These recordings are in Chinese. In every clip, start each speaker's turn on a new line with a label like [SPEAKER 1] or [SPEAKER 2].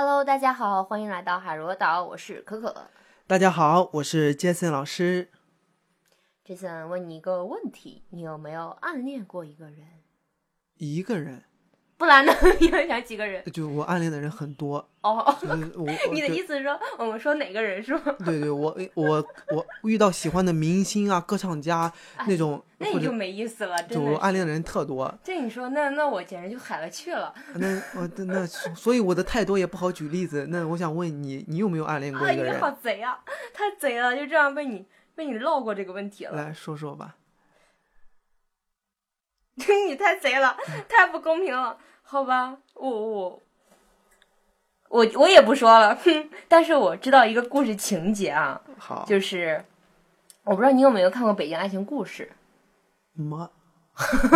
[SPEAKER 1] Hello，大家好，欢迎来到海螺岛，我是可可。
[SPEAKER 2] 大家好，我是杰森老师。
[SPEAKER 1] 杰森问你一个问题：你有没有暗恋过一个人？
[SPEAKER 2] 一个人？
[SPEAKER 1] 不然呢？你要想几个人？
[SPEAKER 2] 就我暗恋的人很多。
[SPEAKER 1] 哦。你的意思是说，我们说哪个人是吗？
[SPEAKER 2] 对对，我我我遇到喜欢的明星啊、歌唱家那种，
[SPEAKER 1] 那你就没意思了。
[SPEAKER 2] 就我暗恋的人特多。
[SPEAKER 1] 这你说，那那我简直就海了去了。
[SPEAKER 2] 那我那所以我的太多也不好举例子。那我想问你，你有没有暗恋过一个人？
[SPEAKER 1] 你好贼啊！太贼了，就这样被你被你漏过这个问题了。
[SPEAKER 2] 来说说吧。
[SPEAKER 1] 你太贼了，太不公平了。好吧，我我我我也不说了，哼。但是我知道一个故事情节啊，
[SPEAKER 2] 好，
[SPEAKER 1] 就是我不知道你有没有看过《北京爱情故事》？
[SPEAKER 2] 没，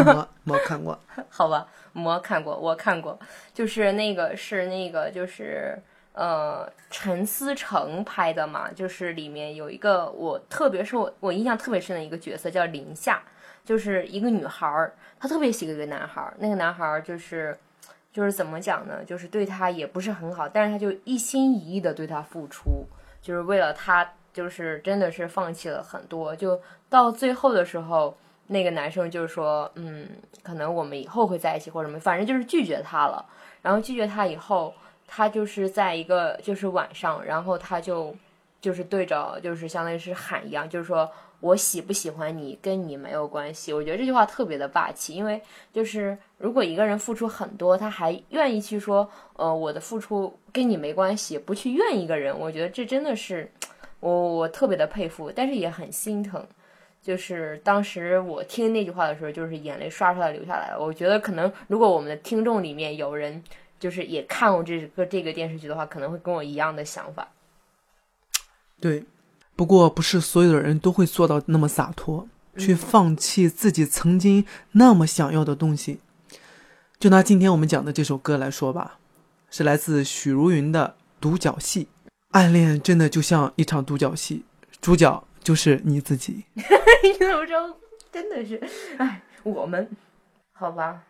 [SPEAKER 2] 没没看过。
[SPEAKER 1] 好吧，没看过，我看过，就是那个是那个就是呃陈思诚拍的嘛，就是里面有一个我特别是我我印象特别深的一个角色叫林夏。就是一个女孩儿，她特别喜欢一个男孩儿。那个男孩儿就是，就是怎么讲呢？就是对她也不是很好，但是他就一心一意的对她付出，就是为了她，就是真的是放弃了很多。就到最后的时候，那个男生就是说，嗯，可能我们以后会在一起或者什么，反正就是拒绝她了。然后拒绝她以后，他就是在一个就是晚上，然后他就就是对着就是相当于是喊一样，就是说。我喜不喜欢你跟你没有关系，我觉得这句话特别的霸气，因为就是如果一个人付出很多，他还愿意去说，呃，我的付出跟你没关系，不去怨一个人，我觉得这真的是我我特别的佩服，但是也很心疼。就是当时我听那句话的时候，就是眼泪刷刷的流下来了。我觉得可能如果我们的听众里面有人就是也看过这个这个电视剧的话，可能会跟我一样的想法。
[SPEAKER 2] 对。不过，不是所有的人都会做到那么洒脱，去放弃自己曾经那么想要的东西。就拿今天我们讲的这首歌来说吧，是来自许茹芸的《独角戏》。暗恋真的就像一场独角戏，主角就是你自己。
[SPEAKER 1] 你怎么说？真的是，哎，我们，好吧。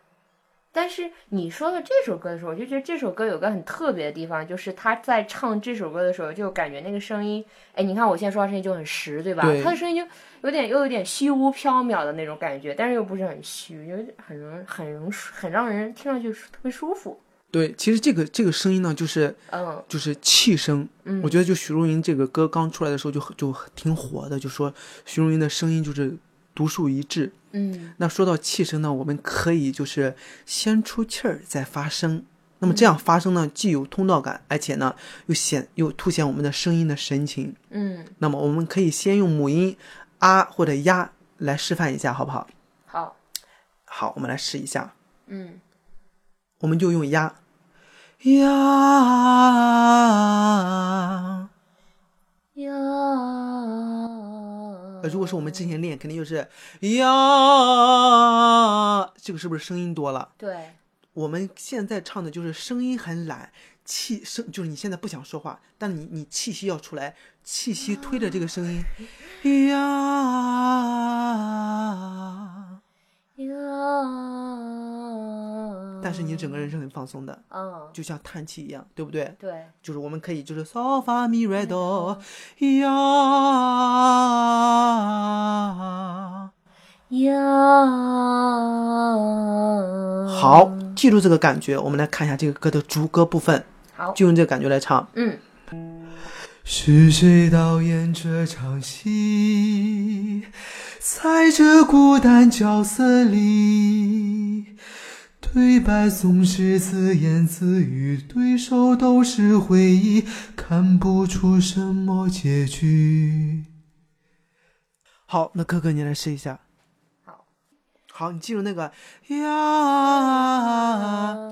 [SPEAKER 1] 但是你说的这首歌的时候，我就觉得这首歌有个很特别的地方，就是他在唱这首歌的时候，就感觉那个声音，哎，你看我现在说话声音就很实，对吧？他的声音就有点又有点虚无缥缈的那种感觉，但是又不是很虚，就很容很容很让人听上去特别舒服。
[SPEAKER 2] 对，其实这个这个声音呢，就是
[SPEAKER 1] 嗯，
[SPEAKER 2] 就是气声。嗯，我觉得就许茹芸这个歌刚出来的时候就就挺火的，就说许茹芸的声音就是独树一帜。
[SPEAKER 1] 嗯，
[SPEAKER 2] 那说到气声呢，我们可以就是先出气儿再发声。那么这样发声呢，既有通道感，而且呢又显又凸显我们的声音的神情。
[SPEAKER 1] 嗯，
[SPEAKER 2] 那么我们可以先用母音啊或者呀来示范一下，好不好？
[SPEAKER 1] 好，
[SPEAKER 2] 好，我们来试一下。
[SPEAKER 1] 嗯，
[SPEAKER 2] 我们就用呀呀
[SPEAKER 1] 呀。
[SPEAKER 2] 如果说我们之前练，肯定就是呀，这个是不是声音多了？
[SPEAKER 1] 对。
[SPEAKER 2] 我们现在唱的就是声音很懒，气声就是你现在不想说话，但你你气息要出来，气息推着这个声音，呀呀。但是你整个人是很放松的，
[SPEAKER 1] 嗯，
[SPEAKER 2] 就像叹气一样，对不对？
[SPEAKER 1] 对，
[SPEAKER 2] 就是我们可以就是嗦发咪来哆呀
[SPEAKER 1] 呀。
[SPEAKER 2] 好，记住这个感觉，我们来看一下这个歌的主歌部分。
[SPEAKER 1] 好，
[SPEAKER 2] 就用这个感觉来唱。
[SPEAKER 1] 嗯。
[SPEAKER 2] 是谁导演这场戏？在这孤单角色里，对白总是自言自语，对手都是回忆，看不出什么结局。好，那哥哥你来试一下。
[SPEAKER 1] 好，
[SPEAKER 2] 你记住那个呀，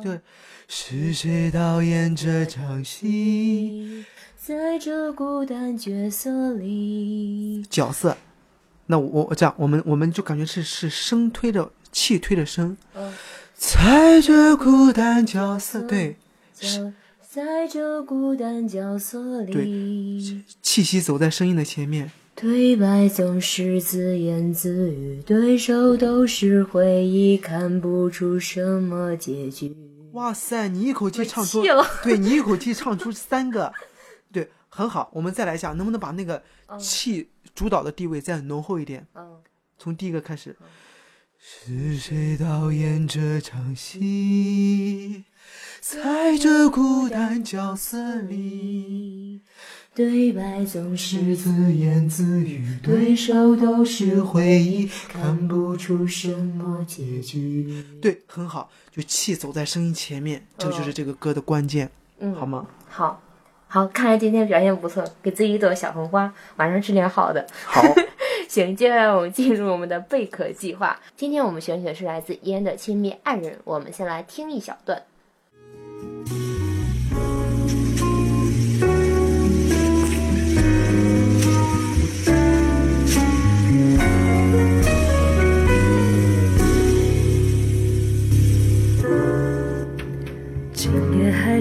[SPEAKER 2] 对，是谁导演这场戏？
[SPEAKER 1] 在这孤单角色里，
[SPEAKER 2] 角色。那我我这样，我们我们就感觉是是声推着气推着声。
[SPEAKER 1] 嗯。
[SPEAKER 2] 在这孤单角色，对。
[SPEAKER 1] 在这孤单角色里。
[SPEAKER 2] 对。气息走在声音的前面。
[SPEAKER 1] 对白总是自言自语，对手都是回忆，看不出什么结局。
[SPEAKER 2] 哇塞，你一口气唱出
[SPEAKER 1] 了，
[SPEAKER 2] 对你一口气唱出三个，对，很好。我们再来一下，能不能把那个气主导的地位再浓厚一点？
[SPEAKER 1] 嗯，
[SPEAKER 2] 从第一个开始。是谁导演这场戏？在这孤单角色里，
[SPEAKER 1] 对白总是
[SPEAKER 2] 自言自语，对手都是回忆，看不出什么结局。对，很好，就气走在声音前面，这个就是这个歌的关键，
[SPEAKER 1] 嗯，
[SPEAKER 2] 好吗？
[SPEAKER 1] 好，好，看来今天表现不错，给自己一朵小红花，晚上吃点好的。
[SPEAKER 2] 好。
[SPEAKER 1] 行，接下来我们进入我们的贝壳计划。今天我们选取的是来自烟的亲密爱人，我们先来听一小段。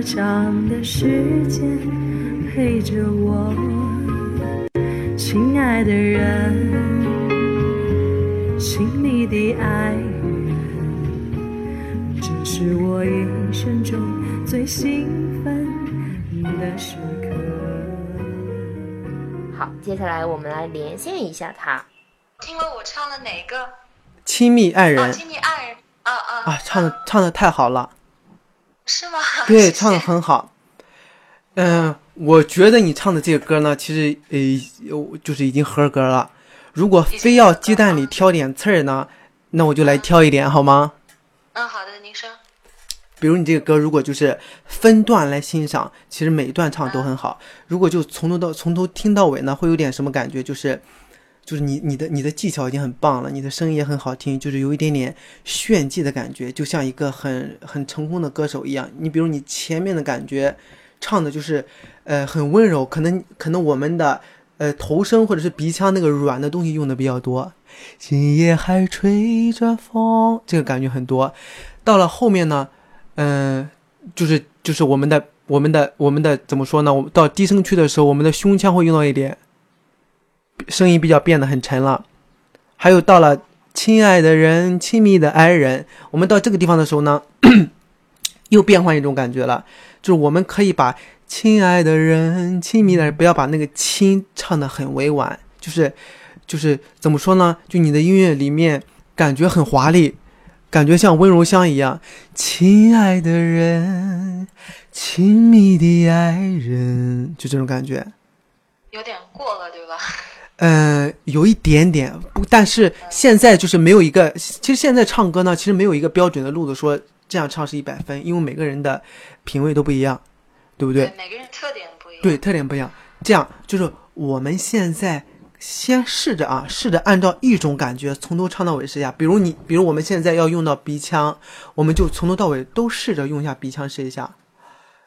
[SPEAKER 3] 么长的时间陪着我。亲爱的人，亲密的爱人，这是我一生中最兴奋的时刻。
[SPEAKER 1] 好，接下来我们来连线一下他。
[SPEAKER 4] 听了我唱了哪个？
[SPEAKER 2] 亲密爱人。
[SPEAKER 4] 啊，亲密爱人。啊啊。
[SPEAKER 2] 啊，唱的唱的太好了。
[SPEAKER 4] 是吗？
[SPEAKER 2] 对，唱的很好。嗯。我觉得你唱的这个歌呢，其实呃，就是已经合格了。如果非要鸡蛋里挑点刺儿呢，那我就来挑一点，好吗？
[SPEAKER 4] 嗯，好的，您说。
[SPEAKER 2] 比如你这个歌，如果就是分段来欣赏，其实每一段唱都很好。如果就从头到从头听到尾呢，会有点什么感觉？就是，就是你你的你的技巧已经很棒了，你的声音也很好听，就是有一点点炫技的感觉，就像一个很很成功的歌手一样。你比如你前面的感觉。唱的就是，呃，很温柔，可能可能我们的，呃，头声或者是鼻腔那个软的东西用的比较多。今夜还吹着风，这个感觉很多。到了后面呢，嗯，就是就是我们的我们的我们的怎么说呢？我们到低声区的时候，我们的胸腔会用到一点，声音比较变得很沉了。还有到了亲爱的人、亲密的爱人，我们到这个地方的时候呢，又变换一种感觉了。就是我们可以把亲爱的人、亲密的人，不要把那个“亲”唱的很委婉，就是，就是怎么说呢？就你的音乐里面感觉很华丽，感觉像温柔乡一样。亲爱的人，亲密的爱人，就这种感觉。
[SPEAKER 4] 有点过了，对吧？
[SPEAKER 2] 嗯，有一点点，不，但是现在就是没有一个。其实现在唱歌呢，其实没有一个标准的路子说。这样唱是一百分，因为每个人的品味都不一样，对不对？
[SPEAKER 4] 每个人特点不一样。
[SPEAKER 2] 对，特点不一样。这样就是我们现在先试着啊，试着按照一种感觉从头唱到尾试一下。比如你，比如我们现在要用到鼻腔，我们就从头到尾都试着用一下鼻腔试一下。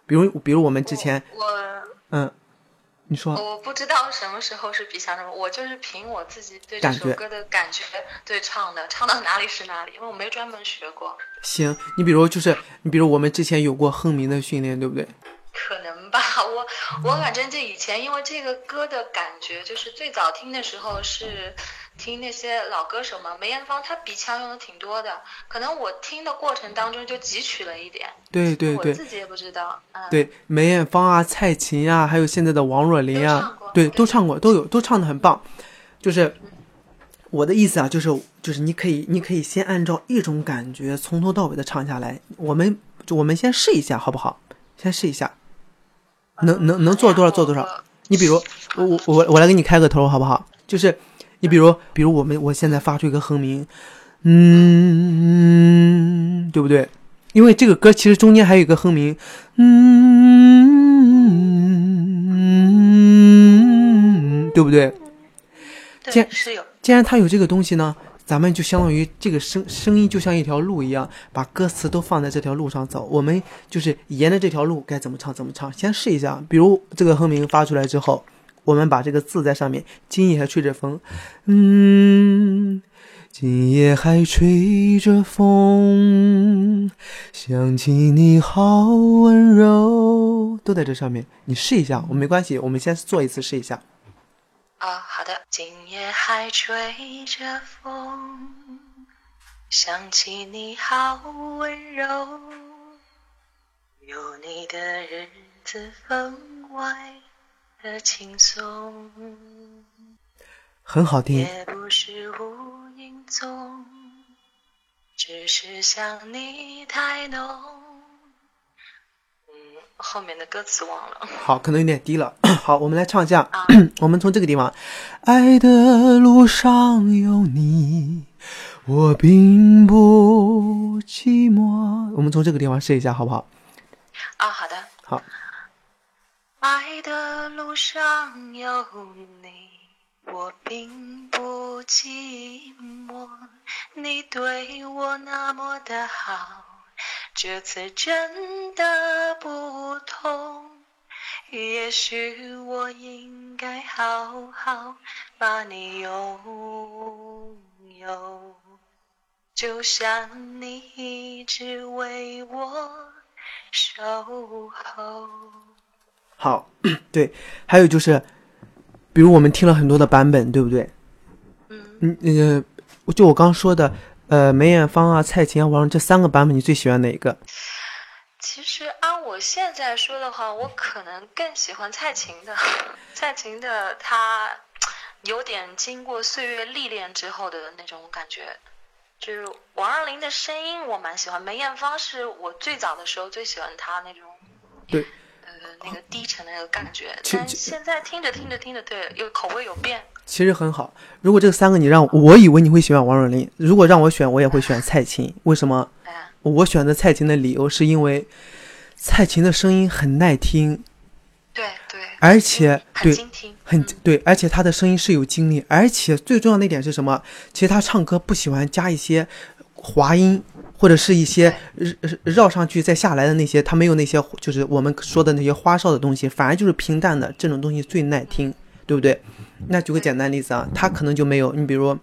[SPEAKER 2] 比如，比如我们之前，
[SPEAKER 4] 我
[SPEAKER 2] 嗯。你说
[SPEAKER 4] 我不知道什么时候是鼻腔什么，我就是凭我自己对这首歌的感觉对唱的，唱到哪里是哪里，因为我没专门学过。
[SPEAKER 2] 行，你比如就是你比如我们之前有过哼鸣的训练，对不对？
[SPEAKER 4] 可能吧，我我反正这以前因为这个歌的感觉，就是最早听的时候是。听那些老歌手嘛，梅艳芳她鼻腔用的挺多的，可能我听的过程当中就汲取了一点。
[SPEAKER 2] 对对对，
[SPEAKER 4] 我自己也不知道。
[SPEAKER 2] 对，梅艳芳啊，蔡琴啊，还有现在的王若琳啊，对，都唱过，都有，都唱的很棒。就是我的意思啊，就是就是你可以你可以先按照一种感觉从头到尾的唱下来。我们我们先试一下好不好？先试一下，能能能做多少做多少。你比如我我我我来给你开个头好不好？就是你比如比如我们我现在发出一个哼鸣，嗯，对不对？因为这个歌其实中间还有一个哼鸣，嗯，对不对？
[SPEAKER 3] 对，是有。
[SPEAKER 2] 既然它有这个东西呢，咱们就相当于这个声声音就像一条路一样，把歌词都放在这条路上走。我们就是沿着这条路该怎么唱怎么唱，先试一下。比如这个哼鸣发出来之后，我们把这个字在上面，今夜还吹着风，嗯。今夜还吹着风，想起你好温柔，都在这上面。你试一下，我没关系，我们先做一次试一下。
[SPEAKER 3] 啊，好的。今夜还吹着风，想起你好温柔，有你的日子分外的轻松。
[SPEAKER 2] 很好听。
[SPEAKER 3] 也不是无影踪，只是想你太浓。嗯，后面的歌词忘了。
[SPEAKER 2] 好，可能有点低了。好，我们来唱一下。啊我们从这个地方，爱的路上有你，我并不寂寞。我们从这个地方试一下，好不好？
[SPEAKER 3] 啊，好的。
[SPEAKER 2] 好。
[SPEAKER 3] 的路上有你。我并不寂寞，你对我那么的好，这次真的不同。也许我应该好好把你拥有，就像你一直为我守候。
[SPEAKER 2] 好，对，还有就是。比如我们听了很多的版本，对不对？
[SPEAKER 3] 嗯，
[SPEAKER 2] 那个就我刚说的，呃，梅艳芳啊、蔡琴啊、王这三个版本，你最喜欢哪一个？
[SPEAKER 3] 其实按我现在说的话，我可能更喜欢蔡琴的。蔡琴的她有点经过岁月历练之后的那种感觉。就是王若琳的声音我蛮喜欢，梅艳芳是我最早的时候最喜欢她那种。
[SPEAKER 2] 对。
[SPEAKER 3] 那个低沉的那个感觉，但现在听着听着听着，对，有口味有变。
[SPEAKER 2] 其实很好。如果这三个你让我以为你会喜欢王若琳，如果让我选，我也会选蔡琴。为什么？我选择蔡琴的理由是因为蔡琴的声音很耐听，
[SPEAKER 3] 对对，
[SPEAKER 2] 而且对很
[SPEAKER 3] 对，
[SPEAKER 2] 而且她的声音是有精力，而且最重要的一点是什么？其实她唱歌不喜欢加一些滑音。或者是一些绕上去再下来的那些，它没有那些，就是我们说的那些花哨的东西，反而就是平淡的这种东西最耐听，对不对？那举个简单例子啊，它可能就没有，你比如，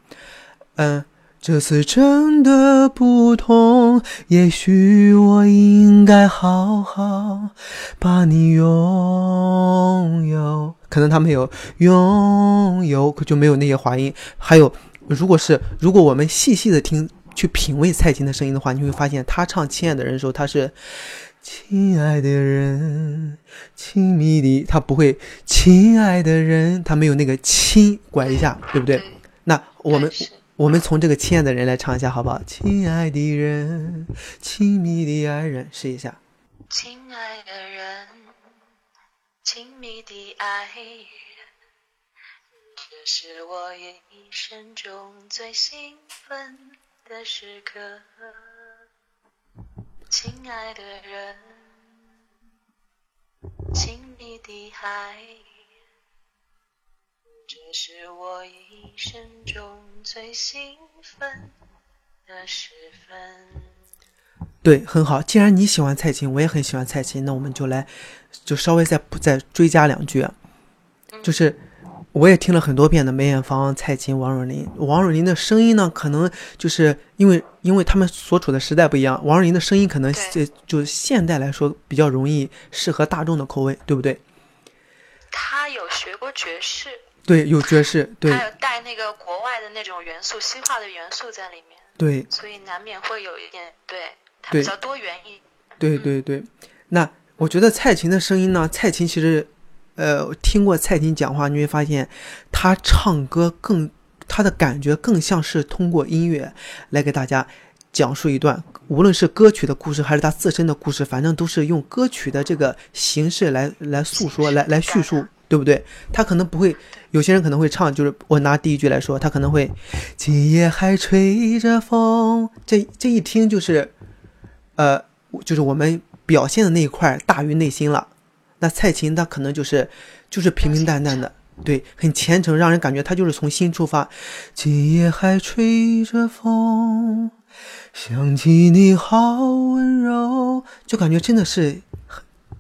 [SPEAKER 2] 嗯，这次真的不同，也许我应该好好把你拥有，可能他没有拥有，可就没有那些滑音。还有，如果是如果我们细细的听。去品味蔡琴的声音的话，你会发现她唱《亲爱的人》的时候，她是“亲爱的人，亲密的”，她不会“亲爱的人”，她没有那个“亲”拐一下，对不对？那我们我们从这个“亲爱的人”来唱一下，好不好？亲爱的人，亲密的爱人，试一下。
[SPEAKER 3] 亲爱的人，亲密的爱人，这是我一生中最兴奋。的时刻，亲爱的人，亲密的爱，这是我一生中最兴奋的时分。
[SPEAKER 2] 对，很好。既然你喜欢蔡琴，我也很喜欢蔡琴，那我们就来，就稍微再再追加两句，就是。我也听了很多遍的梅艳芳、蔡琴、王若琳。王若琳的声音呢，可能就是因为因为他们所处的时代不一样，王若琳的声音可能就就现代来说比较容易适合大众的口味，对不对？
[SPEAKER 3] 他有学过爵士，
[SPEAKER 2] 对，有爵士，对，
[SPEAKER 3] 还有带那个国外的那种元素、西化的元素在里面，
[SPEAKER 2] 对，
[SPEAKER 3] 所以难免会有一点，对，他比较多元一
[SPEAKER 2] 对对对，那我觉得蔡琴的声音呢，蔡琴其实。呃，听过蔡琴讲话，你会发现，她唱歌更她的感觉更像是通过音乐来给大家讲述一段，无论是歌曲的故事还是她自身的故事，反正都是用歌曲的这个形式来来诉说，来来叙述，对不对？他可能不会，有些人可能会唱，就是我拿第一句来说，他可能会，今夜还吹着风，这这一听就是，呃，就是我们表现的那一块大于内心了。那蔡琴她可能就是就是平平淡淡的，对，很虔诚，让人感觉她就是从心出发。今夜还吹着风，想起你好温柔，就感觉真的是，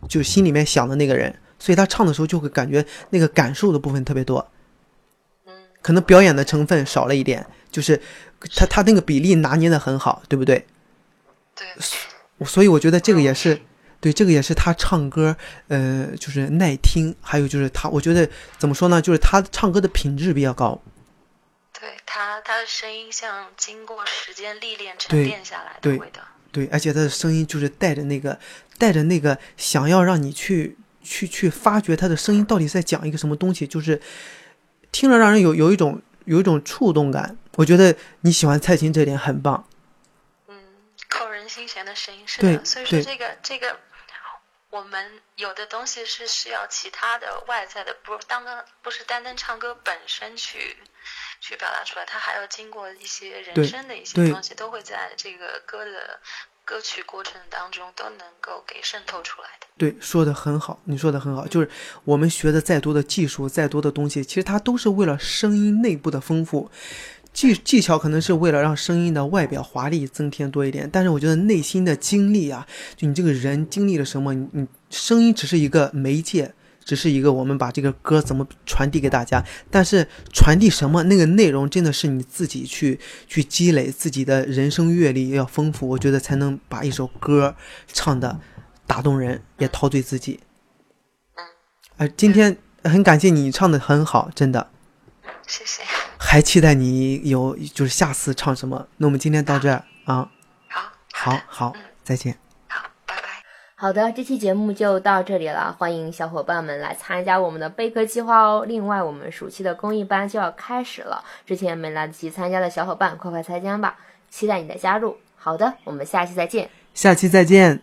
[SPEAKER 2] 就心里面想的那个人，所以她唱的时候就会感觉那个感受的部分特别多。
[SPEAKER 3] 嗯，
[SPEAKER 2] 可能表演的成分少了一点，就是他他那个比例拿捏的很好，对不对？
[SPEAKER 3] 对，
[SPEAKER 2] 所以我觉得这个也是，对，这个也是他唱歌，呃，就是耐听，还有就是他，我觉得怎么说呢，就是他唱歌的品质比较高，
[SPEAKER 3] 对他他的声音像经过时间历练沉淀下来的
[SPEAKER 2] 对
[SPEAKER 3] 味道。
[SPEAKER 2] 对，而且他的声音就是带着那个，带着那个想要让你去去去发掘他的声音到底在讲一个什么东西，就是听了让人有有一种有一种触动感。我觉得你喜欢蔡琴这点很棒，
[SPEAKER 3] 嗯，扣人心弦的声音是
[SPEAKER 2] 对
[SPEAKER 3] 的，所以说这个这个，我们有的东西是需要其他的外在的，不单单不是单单唱歌本身去去表达出来，它还要经过一些人生的一些东西，都会在这个歌的歌曲过程当中都能够给渗透出来的。
[SPEAKER 2] 对，说的很好，你说的很好，就是我们学的再多的技术，再多的东西，其实它都是为了声音内部的丰富。技技巧可能是为了让声音的外表华丽增添多一点，但是我觉得内心的经历啊，就你这个人经历了什么，你你声音只是一个媒介，只是一个我们把这个歌怎么传递给大家，但是传递什么那个内容真的是你自己去去积累自己的人生阅历要丰富，我觉得才能把一首歌唱的打动人，也陶醉自己。
[SPEAKER 3] 嗯，
[SPEAKER 2] 呃，今天很感谢你唱的很好，真的，
[SPEAKER 3] 谢谢。
[SPEAKER 2] 还期待你有就是下次唱什么。那我们今天到这儿啊，
[SPEAKER 3] 好，
[SPEAKER 2] 好
[SPEAKER 3] 的
[SPEAKER 2] 好
[SPEAKER 3] 嗯，
[SPEAKER 2] 再见。
[SPEAKER 3] 好，拜拜。
[SPEAKER 1] 好的，这期节目就到这里了，欢迎小伙伴们来参加我们的备课计划哦。另外，我们暑期的公益班就要开始了，之前没来得及参加的小伙伴，快快参加吧，期待你的加入。好的，我们下期再见。
[SPEAKER 2] 下期再见。